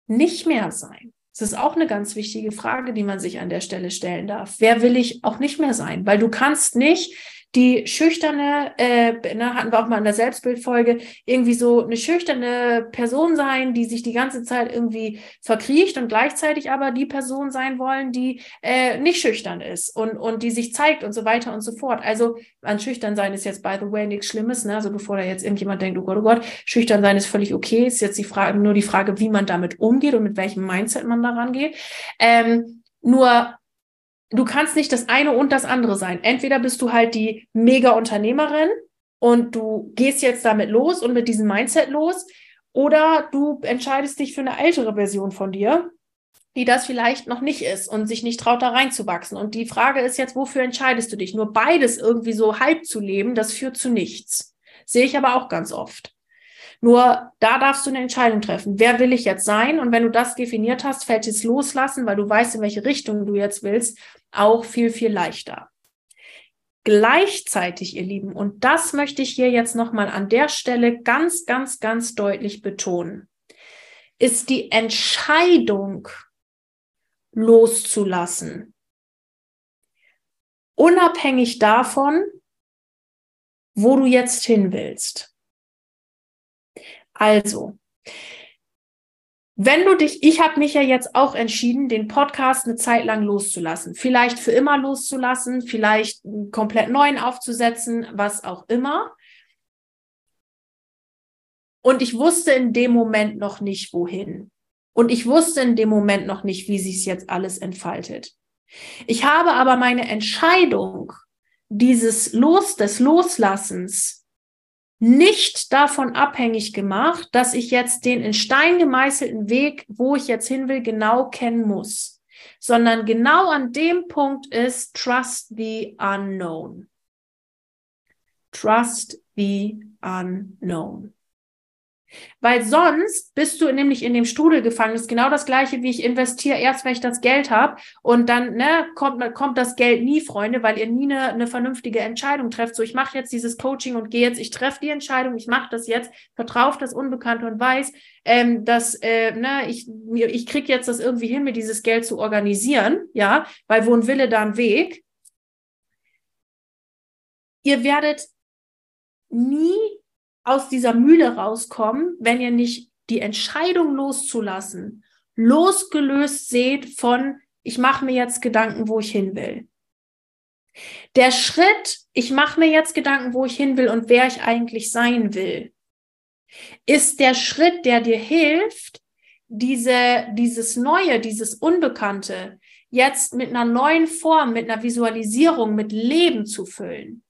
nicht mehr sein? Das ist auch eine ganz wichtige Frage, die man sich an der Stelle stellen darf. Wer will ich auch nicht mehr sein? Weil du kannst nicht die schüchterne, äh, ne, hatten wir auch mal in der Selbstbildfolge, irgendwie so eine schüchterne Person sein, die sich die ganze Zeit irgendwie verkriecht und gleichzeitig aber die Person sein wollen, die äh, nicht schüchtern ist und, und die sich zeigt und so weiter und so fort. Also an schüchtern sein ist jetzt by the way nichts Schlimmes, ne? Also bevor da jetzt irgendjemand denkt, oh Gott, oh Gott, schüchtern sein ist völlig okay, ist jetzt die Frage, nur die Frage, wie man damit umgeht und mit welchem Mindset man daran geht. Ähm, nur du kannst nicht das eine und das andere sein. Entweder bist du halt die Mega-Unternehmerin und du gehst jetzt damit los und mit diesem Mindset los, oder du entscheidest dich für eine ältere Version von dir die das vielleicht noch nicht ist und sich nicht traut, da reinzuwachsen. Und die Frage ist jetzt, wofür entscheidest du dich? Nur beides irgendwie so halb zu leben, das führt zu nichts. Sehe ich aber auch ganz oft. Nur da darfst du eine Entscheidung treffen. Wer will ich jetzt sein? Und wenn du das definiert hast, fällt es loslassen, weil du weißt, in welche Richtung du jetzt willst, auch viel, viel leichter. Gleichzeitig, ihr Lieben, und das möchte ich hier jetzt nochmal an der Stelle ganz, ganz, ganz deutlich betonen, ist die Entscheidung loszulassen. Unabhängig davon, wo du jetzt hin willst. Also, wenn du dich, ich habe mich ja jetzt auch entschieden, den Podcast eine Zeit lang loszulassen. Vielleicht für immer loszulassen, vielleicht einen komplett neuen aufzusetzen, was auch immer. Und ich wusste in dem Moment noch nicht, wohin. Und ich wusste in dem Moment noch nicht, wie sich jetzt alles entfaltet. Ich habe aber meine Entscheidung dieses Los, des Loslassens nicht davon abhängig gemacht, dass ich jetzt den in Stein gemeißelten Weg, wo ich jetzt hin will, genau kennen muss, sondern genau an dem Punkt ist Trust the Unknown. Trust the Unknown. Weil sonst bist du nämlich in dem Strudel gefangen. Das ist genau das Gleiche, wie ich investiere erst, wenn ich das Geld habe. Und dann ne, kommt, kommt das Geld nie, Freunde, weil ihr nie eine, eine vernünftige Entscheidung trefft. So, ich mache jetzt dieses Coaching und gehe jetzt, ich treffe die Entscheidung, ich mache das jetzt, vertraue auf das Unbekannte und weiß, ähm, dass äh, ne, ich, ich kriege jetzt das irgendwie hin, mir dieses Geld zu organisieren. Ja, weil wo ein Wille, da ein Weg. Ihr werdet nie aus dieser Mühle rauskommen, wenn ihr nicht die Entscheidung loszulassen, losgelöst seht von, ich mache mir jetzt Gedanken, wo ich hin will. Der Schritt, ich mache mir jetzt Gedanken, wo ich hin will und wer ich eigentlich sein will, ist der Schritt, der dir hilft, diese, dieses Neue, dieses Unbekannte jetzt mit einer neuen Form, mit einer Visualisierung, mit Leben zu füllen.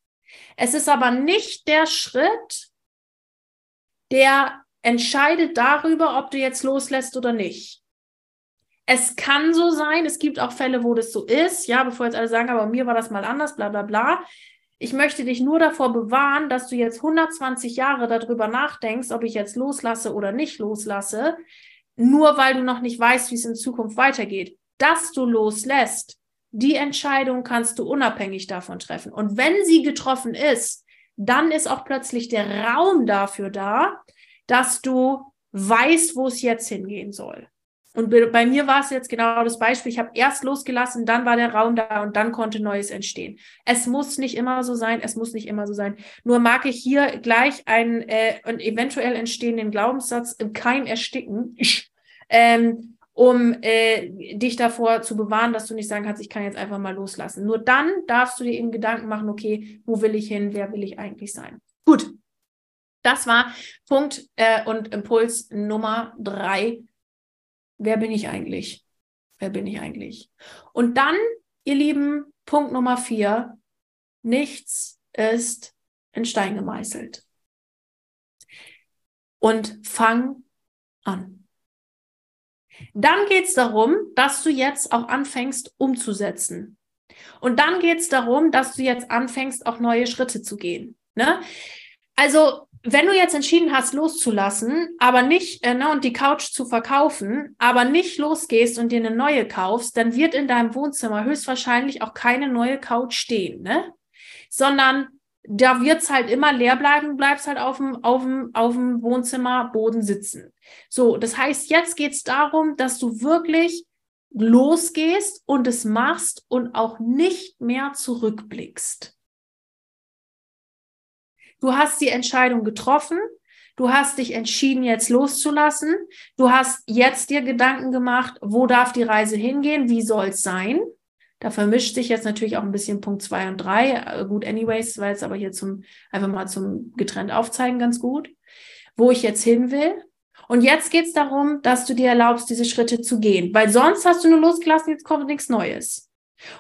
Es ist aber nicht der Schritt, der entscheidet darüber, ob du jetzt loslässt oder nicht. Es kann so sein, es gibt auch Fälle, wo das so ist. Ja, bevor jetzt alle sagen, aber mir war das mal anders, bla bla bla. Ich möchte dich nur davor bewahren, dass du jetzt 120 Jahre darüber nachdenkst, ob ich jetzt loslasse oder nicht loslasse, nur weil du noch nicht weißt, wie es in Zukunft weitergeht. Dass du loslässt, die Entscheidung kannst du unabhängig davon treffen. Und wenn sie getroffen ist, dann ist auch plötzlich der Raum dafür da, dass du weißt, wo es jetzt hingehen soll. Und bei mir war es jetzt genau das Beispiel. Ich habe erst losgelassen, dann war der Raum da und dann konnte Neues entstehen. Es muss nicht immer so sein, es muss nicht immer so sein. Nur mag ich hier gleich einen, äh, einen eventuell entstehenden Glaubenssatz im Keim ersticken. ähm, um äh, dich davor zu bewahren, dass du nicht sagen kannst, ich kann jetzt einfach mal loslassen. Nur dann darfst du dir eben Gedanken machen, okay, wo will ich hin, wer will ich eigentlich sein? Gut, das war Punkt äh, und Impuls Nummer drei. Wer bin ich eigentlich? Wer bin ich eigentlich? Und dann, ihr Lieben, Punkt Nummer vier. Nichts ist in Stein gemeißelt. Und fang an. Dann geht es darum, dass du jetzt auch anfängst umzusetzen. Und dann geht es darum, dass du jetzt anfängst, auch neue Schritte zu gehen. Ne? Also, wenn du jetzt entschieden hast, loszulassen, aber nicht, äh, ne, und die Couch zu verkaufen, aber nicht losgehst und dir eine neue kaufst, dann wird in deinem Wohnzimmer höchstwahrscheinlich auch keine neue Couch stehen, ne? Sondern da wird's halt immer leer bleiben, bleibst halt auf dem, auf dem, auf dem Wohnzimmerboden sitzen. So, das heißt, jetzt geht's darum, dass du wirklich losgehst und es machst und auch nicht mehr zurückblickst. Du hast die Entscheidung getroffen, du hast dich entschieden, jetzt loszulassen, du hast jetzt dir Gedanken gemacht, wo darf die Reise hingehen, wie soll es sein. Da vermischt sich jetzt natürlich auch ein bisschen Punkt zwei und drei. Äh, gut, anyways, war jetzt aber hier zum, einfach mal zum getrennt aufzeigen ganz gut, wo ich jetzt hin will. Und jetzt geht's darum, dass du dir erlaubst, diese Schritte zu gehen, weil sonst hast du nur losgelassen, jetzt kommt nichts Neues.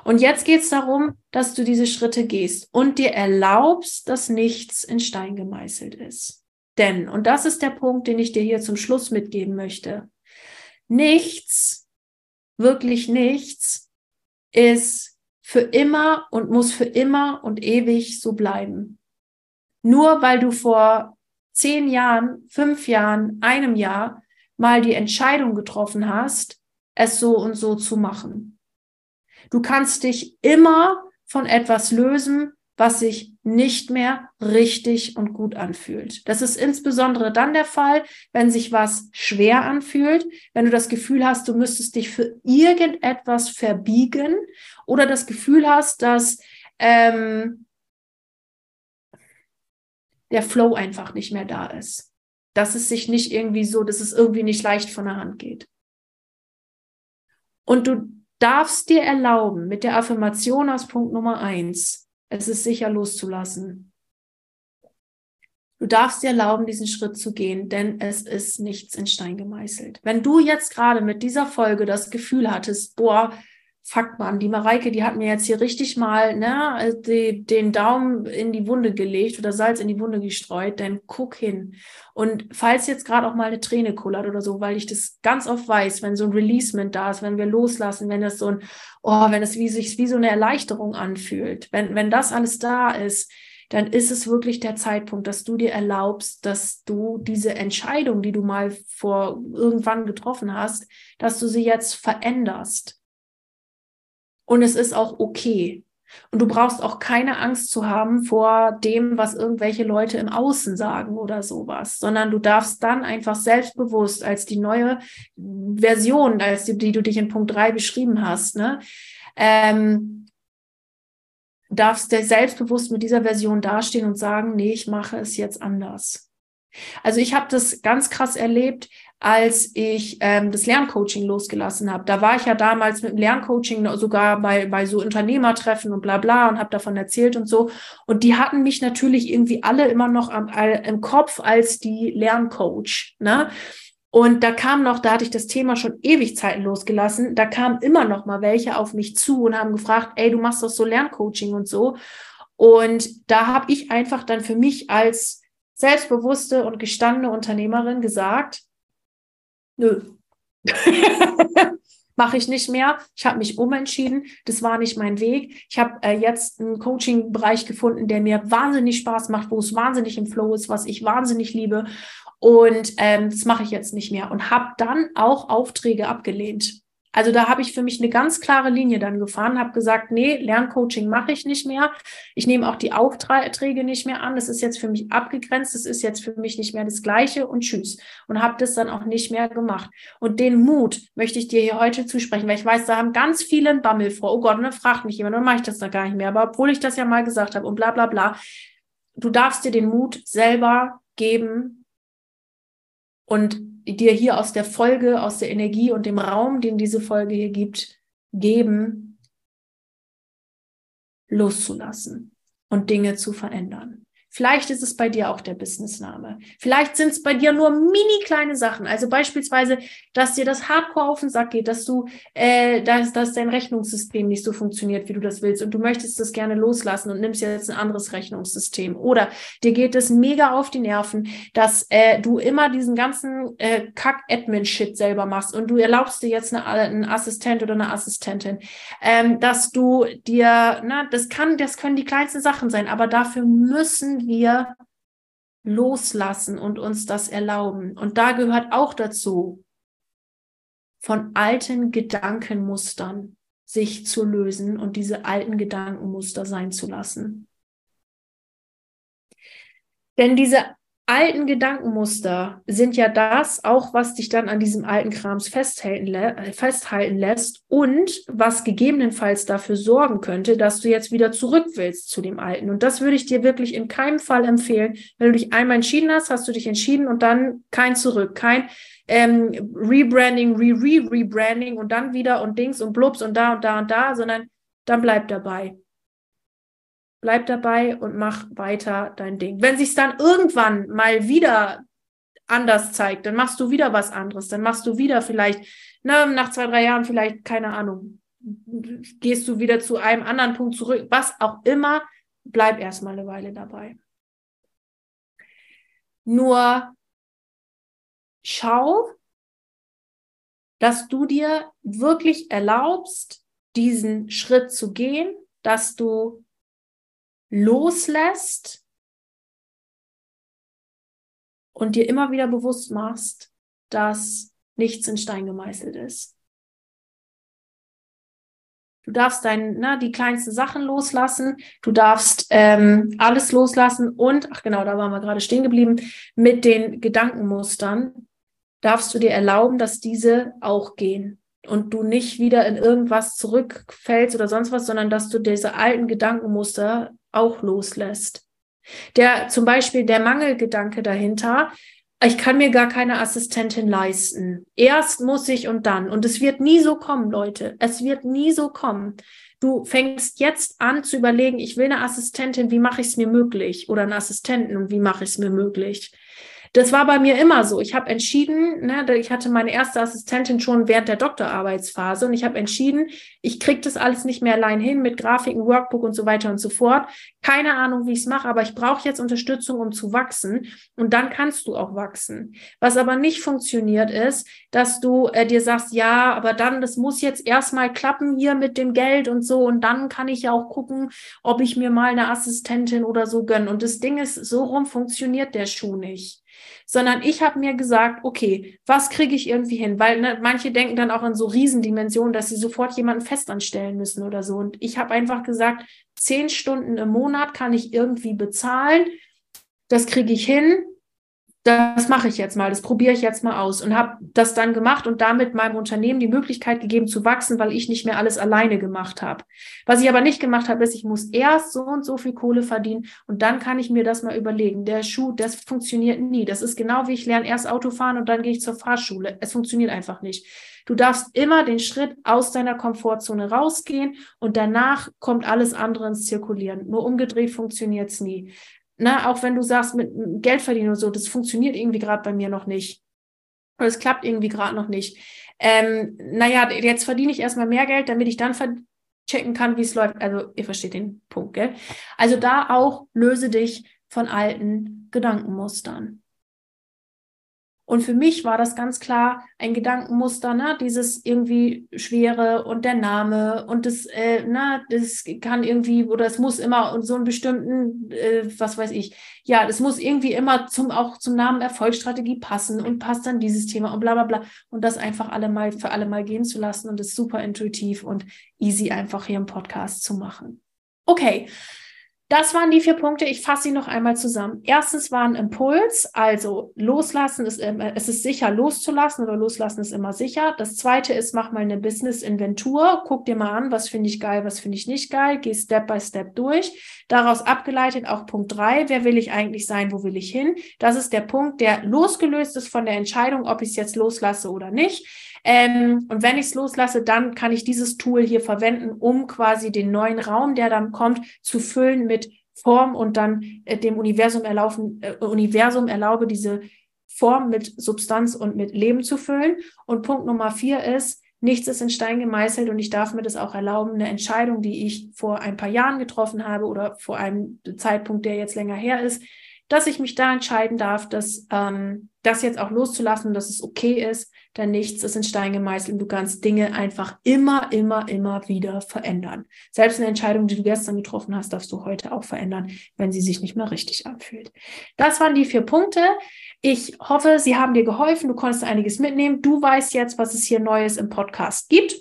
Und jetzt geht's darum, dass du diese Schritte gehst und dir erlaubst, dass nichts in Stein gemeißelt ist. Denn, und das ist der Punkt, den ich dir hier zum Schluss mitgeben möchte, nichts wirklich nichts ist für immer und muss für immer und ewig so bleiben. Nur weil du vor zehn Jahren, fünf Jahren, einem Jahr mal die Entscheidung getroffen hast, es so und so zu machen. Du kannst dich immer von etwas lösen, was sich nicht mehr richtig und gut anfühlt. Das ist insbesondere dann der Fall, wenn sich was schwer anfühlt, wenn du das Gefühl hast, du müsstest dich für irgendetwas verbiegen oder das Gefühl hast, dass ähm, der Flow einfach nicht mehr da ist. Dass es sich nicht irgendwie so, dass es irgendwie nicht leicht von der Hand geht. Und du darfst dir erlauben, mit der Affirmation aus Punkt Nummer eins, es ist sicher loszulassen. Du darfst dir erlauben, diesen Schritt zu gehen, denn es ist nichts in Stein gemeißelt. Wenn du jetzt gerade mit dieser Folge das Gefühl hattest, boah, fuck man, die Mareike, die hat mir jetzt hier richtig mal ne, die, den Daumen in die Wunde gelegt oder Salz in die Wunde gestreut, dann guck hin. Und falls jetzt gerade auch mal eine Träne kullert oder so, weil ich das ganz oft weiß, wenn so ein Releasement da ist, wenn wir loslassen, wenn das so ein, oh, wenn es wie sich wie so eine Erleichterung anfühlt, wenn, wenn das alles da ist, dann ist es wirklich der Zeitpunkt, dass du dir erlaubst, dass du diese Entscheidung, die du mal vor irgendwann getroffen hast, dass du sie jetzt veränderst und es ist auch okay. Und du brauchst auch keine Angst zu haben vor dem, was irgendwelche Leute im Außen sagen oder sowas, sondern du darfst dann einfach selbstbewusst als die neue Version, als die, die du dich in Punkt 3 beschrieben hast, ne, ähm, darfst du selbstbewusst mit dieser Version dastehen und sagen, nee, ich mache es jetzt anders. Also ich habe das ganz krass erlebt, als ich ähm, das Lerncoaching losgelassen habe. Da war ich ja damals mit dem Lerncoaching sogar bei, bei so Unternehmertreffen und bla bla und habe davon erzählt und so. Und die hatten mich natürlich irgendwie alle immer noch am, all, im Kopf als die Lerncoach. Ne? Und da kam noch, da hatte ich das Thema schon ewig Zeiten losgelassen, da kamen immer noch mal welche auf mich zu und haben gefragt, ey, du machst doch so Lerncoaching und so. Und da habe ich einfach dann für mich als selbstbewusste und gestandene Unternehmerin gesagt, nö, mache ich nicht mehr. Ich habe mich umentschieden. Das war nicht mein Weg. Ich habe äh, jetzt einen Coaching-Bereich gefunden, der mir wahnsinnig Spaß macht, wo es wahnsinnig im Flow ist, was ich wahnsinnig liebe. Und ähm, das mache ich jetzt nicht mehr und habe dann auch Aufträge abgelehnt. Also da habe ich für mich eine ganz klare Linie dann gefahren, habe gesagt, nee, Lerncoaching mache ich nicht mehr. Ich nehme auch die Aufträge nicht mehr an. Das ist jetzt für mich abgegrenzt. Das ist jetzt für mich nicht mehr das Gleiche und tschüss. Und habe das dann auch nicht mehr gemacht. Und den Mut möchte ich dir hier heute zusprechen, weil ich weiß, da haben ganz viele einen Bammel vor. Oh Gott, ne, fragt mich jemand, dann mache ich das da gar nicht mehr. Aber obwohl ich das ja mal gesagt habe und bla bla bla, du darfst dir den Mut selber geben und dir hier aus der Folge, aus der Energie und dem Raum, den diese Folge hier gibt, geben, loszulassen und Dinge zu verändern. Vielleicht ist es bei dir auch der Businessname. Vielleicht sind es bei dir nur mini kleine Sachen. Also beispielsweise, dass dir das Hardcore auf den Sack geht, dass du, äh, dass, dass dein Rechnungssystem nicht so funktioniert, wie du das willst und du möchtest das gerne loslassen und nimmst jetzt ein anderes Rechnungssystem. Oder dir geht es mega auf die Nerven, dass äh, du immer diesen ganzen äh, Kack-Admin-Shit selber machst und du erlaubst dir jetzt eine, einen Assistent oder eine Assistentin, ähm, dass du dir, na, das kann, das können die kleinsten Sachen sein, aber dafür müssen wir loslassen und uns das erlauben. Und da gehört auch dazu, von alten Gedankenmustern sich zu lösen und diese alten Gedankenmuster sein zu lassen. Denn diese alten Gedankenmuster sind ja das auch, was dich dann an diesem alten Krams festhalten, festhalten lässt und was gegebenenfalls dafür sorgen könnte, dass du jetzt wieder zurück willst zu dem alten. Und das würde ich dir wirklich in keinem Fall empfehlen. Wenn du dich einmal entschieden hast, hast du dich entschieden und dann kein Zurück, kein ähm, Rebranding, Re-Re-Rebranding und dann wieder und Dings und Blubs und da und da und da, sondern dann bleib dabei. Bleib dabei und mach weiter dein Ding. Wenn sich dann irgendwann mal wieder anders zeigt, dann machst du wieder was anderes. Dann machst du wieder vielleicht, na, nach zwei, drei Jahren vielleicht, keine Ahnung, gehst du wieder zu einem anderen Punkt zurück. Was auch immer, bleib erstmal eine Weile dabei. Nur schau, dass du dir wirklich erlaubst, diesen Schritt zu gehen, dass du loslässt und dir immer wieder bewusst machst, dass nichts in Stein gemeißelt ist. Du darfst dein, na, die kleinsten Sachen loslassen. Du darfst ähm, alles loslassen und, ach genau, da waren wir gerade stehen geblieben, mit den Gedankenmustern darfst du dir erlauben, dass diese auch gehen und du nicht wieder in irgendwas zurückfällst oder sonst was, sondern dass du diese alten Gedankenmuster auch loslässt. Der zum Beispiel der Mangelgedanke dahinter, ich kann mir gar keine Assistentin leisten. Erst muss ich und dann. Und es wird nie so kommen, Leute. Es wird nie so kommen. Du fängst jetzt an zu überlegen, ich will eine Assistentin, wie mache ich es mir möglich? Oder einen Assistenten wie mache ich es mir möglich? Das war bei mir immer so. Ich habe entschieden, ne, ich hatte meine erste Assistentin schon während der Doktorarbeitsphase und ich habe entschieden, ich kriege das alles nicht mehr allein hin mit Grafiken, Workbook und so weiter und so fort. Keine Ahnung, wie ich es mache, aber ich brauche jetzt Unterstützung, um zu wachsen. Und dann kannst du auch wachsen. Was aber nicht funktioniert ist, dass du äh, dir sagst, ja, aber dann, das muss jetzt erstmal klappen hier mit dem Geld und so. Und dann kann ich ja auch gucken, ob ich mir mal eine Assistentin oder so gönne. Und das Ding ist, so rum funktioniert der Schuh nicht sondern ich habe mir gesagt, okay, was kriege ich irgendwie hin? Weil ne, manche denken dann auch in so Riesendimensionen, dass sie sofort jemanden festanstellen müssen oder so. Und ich habe einfach gesagt, zehn Stunden im Monat kann ich irgendwie bezahlen. Das kriege ich hin das mache ich jetzt mal, das probiere ich jetzt mal aus und habe das dann gemacht und damit meinem Unternehmen die Möglichkeit gegeben zu wachsen, weil ich nicht mehr alles alleine gemacht habe. Was ich aber nicht gemacht habe, ist, ich muss erst so und so viel Kohle verdienen und dann kann ich mir das mal überlegen. Der Schuh, das funktioniert nie. Das ist genau wie ich lerne erst Auto fahren und dann gehe ich zur Fahrschule. Es funktioniert einfach nicht. Du darfst immer den Schritt aus deiner Komfortzone rausgehen und danach kommt alles andere ins Zirkulieren. Nur umgedreht funktioniert es nie ne, auch wenn du sagst, mit Geld verdienen und so, das funktioniert irgendwie gerade bei mir noch nicht. Oder es klappt irgendwie gerade noch nicht. Ähm, naja, jetzt verdiene ich erstmal mehr Geld, damit ich dann checken kann, wie es läuft. Also ihr versteht den Punkt, gell? Also da auch löse dich von alten Gedankenmustern. Und für mich war das ganz klar ein Gedankenmuster, ne? dieses irgendwie Schwere und der Name und das, äh, ne? das kann irgendwie oder es muss immer und so einen bestimmten, äh, was weiß ich, ja, das muss irgendwie immer zum auch zum Namen Erfolgsstrategie passen und passt dann dieses Thema und bla bla bla und das einfach alle mal für alle mal gehen zu lassen und das super intuitiv und easy einfach hier im Podcast zu machen. Okay, das waren die vier Punkte. Ich fasse sie noch einmal zusammen. Erstens war ein Impuls, also loslassen ist immer, es ist sicher loszulassen oder loslassen ist immer sicher. Das zweite ist, mach mal eine Business-Inventur. Guck dir mal an, was finde ich geil, was finde ich nicht geil. Geh Step by Step durch. Daraus abgeleitet auch Punkt drei. Wer will ich eigentlich sein? Wo will ich hin? Das ist der Punkt, der losgelöst ist von der Entscheidung, ob ich es jetzt loslasse oder nicht. Ähm, und wenn ich es loslasse, dann kann ich dieses Tool hier verwenden, um quasi den neuen Raum, der dann kommt, zu füllen mit Form und dann äh, dem Universum, erlaufen, äh, Universum erlaube, diese Form mit Substanz und mit Leben zu füllen. Und Punkt Nummer vier ist, nichts ist in Stein gemeißelt und ich darf mir das auch erlauben, eine Entscheidung, die ich vor ein paar Jahren getroffen habe oder vor einem Zeitpunkt, der jetzt länger her ist, dass ich mich da entscheiden darf, dass ähm, das jetzt auch loszulassen, dass es okay ist, denn nichts ist in Stein gemeißelt und du kannst Dinge einfach immer, immer, immer wieder verändern. Selbst eine Entscheidung, die du gestern getroffen hast, darfst du heute auch verändern, wenn sie sich nicht mehr richtig anfühlt. Das waren die vier Punkte. Ich hoffe, sie haben dir geholfen. Du konntest einiges mitnehmen. Du weißt jetzt, was es hier Neues im Podcast gibt.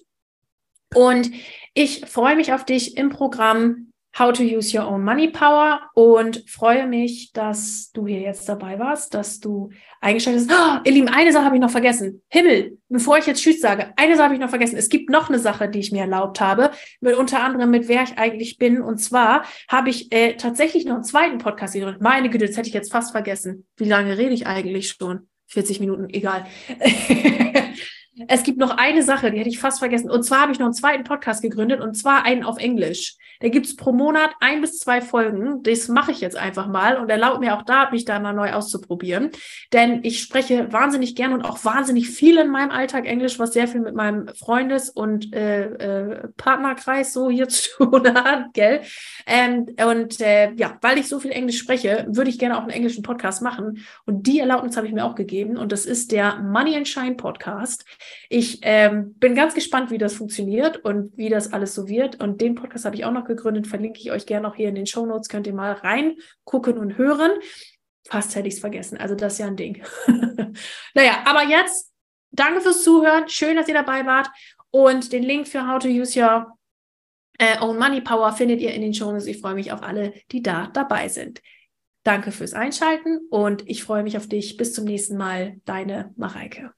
Und ich freue mich auf dich im Programm How to Use Your Own Money Power und freue mich, dass du hier jetzt dabei warst, dass du eingeschaltet hast. Oh, ihr Lieben, eine Sache habe ich noch vergessen. Himmel, bevor ich jetzt Tschüss sage, eine Sache habe ich noch vergessen. Es gibt noch eine Sache, die ich mir erlaubt habe, mit, unter anderem mit wer ich eigentlich bin. Und zwar habe ich äh, tatsächlich noch einen zweiten Podcast gegründet. Meine Güte, das hätte ich jetzt fast vergessen. Wie lange rede ich eigentlich schon? 40 Minuten, egal. Es gibt noch eine Sache, die hätte ich fast vergessen. Und zwar habe ich noch einen zweiten Podcast gegründet und zwar einen auf Englisch. Da gibt's pro Monat ein bis zwei Folgen. Das mache ich jetzt einfach mal und erlaubt mir auch da, mich da mal neu auszuprobieren. Denn ich spreche wahnsinnig gern und auch wahnsinnig viel in meinem Alltag Englisch, was sehr viel mit meinem Freundes- und äh, äh, Partnerkreis so hier zu tun hat, gell? Ähm, und äh, ja, weil ich so viel Englisch spreche, würde ich gerne auch einen englischen Podcast machen. Und die Erlaubnis habe ich mir auch gegeben. Und das ist der Money and Shine Podcast. Ich ähm, bin ganz gespannt, wie das funktioniert und wie das alles so wird. Und den Podcast habe ich auch noch gegründet. Verlinke ich euch gerne auch hier in den Show Notes. Könnt ihr mal reingucken und hören. Fast hätte ich es vergessen. Also das ist ja ein Ding. naja, aber jetzt danke fürs Zuhören. Schön, dass ihr dabei wart. Und den Link für How to Use Your äh, Own Money Power findet ihr in den Show Notes. Ich freue mich auf alle, die da dabei sind. Danke fürs Einschalten und ich freue mich auf dich. Bis zum nächsten Mal. Deine Mareike.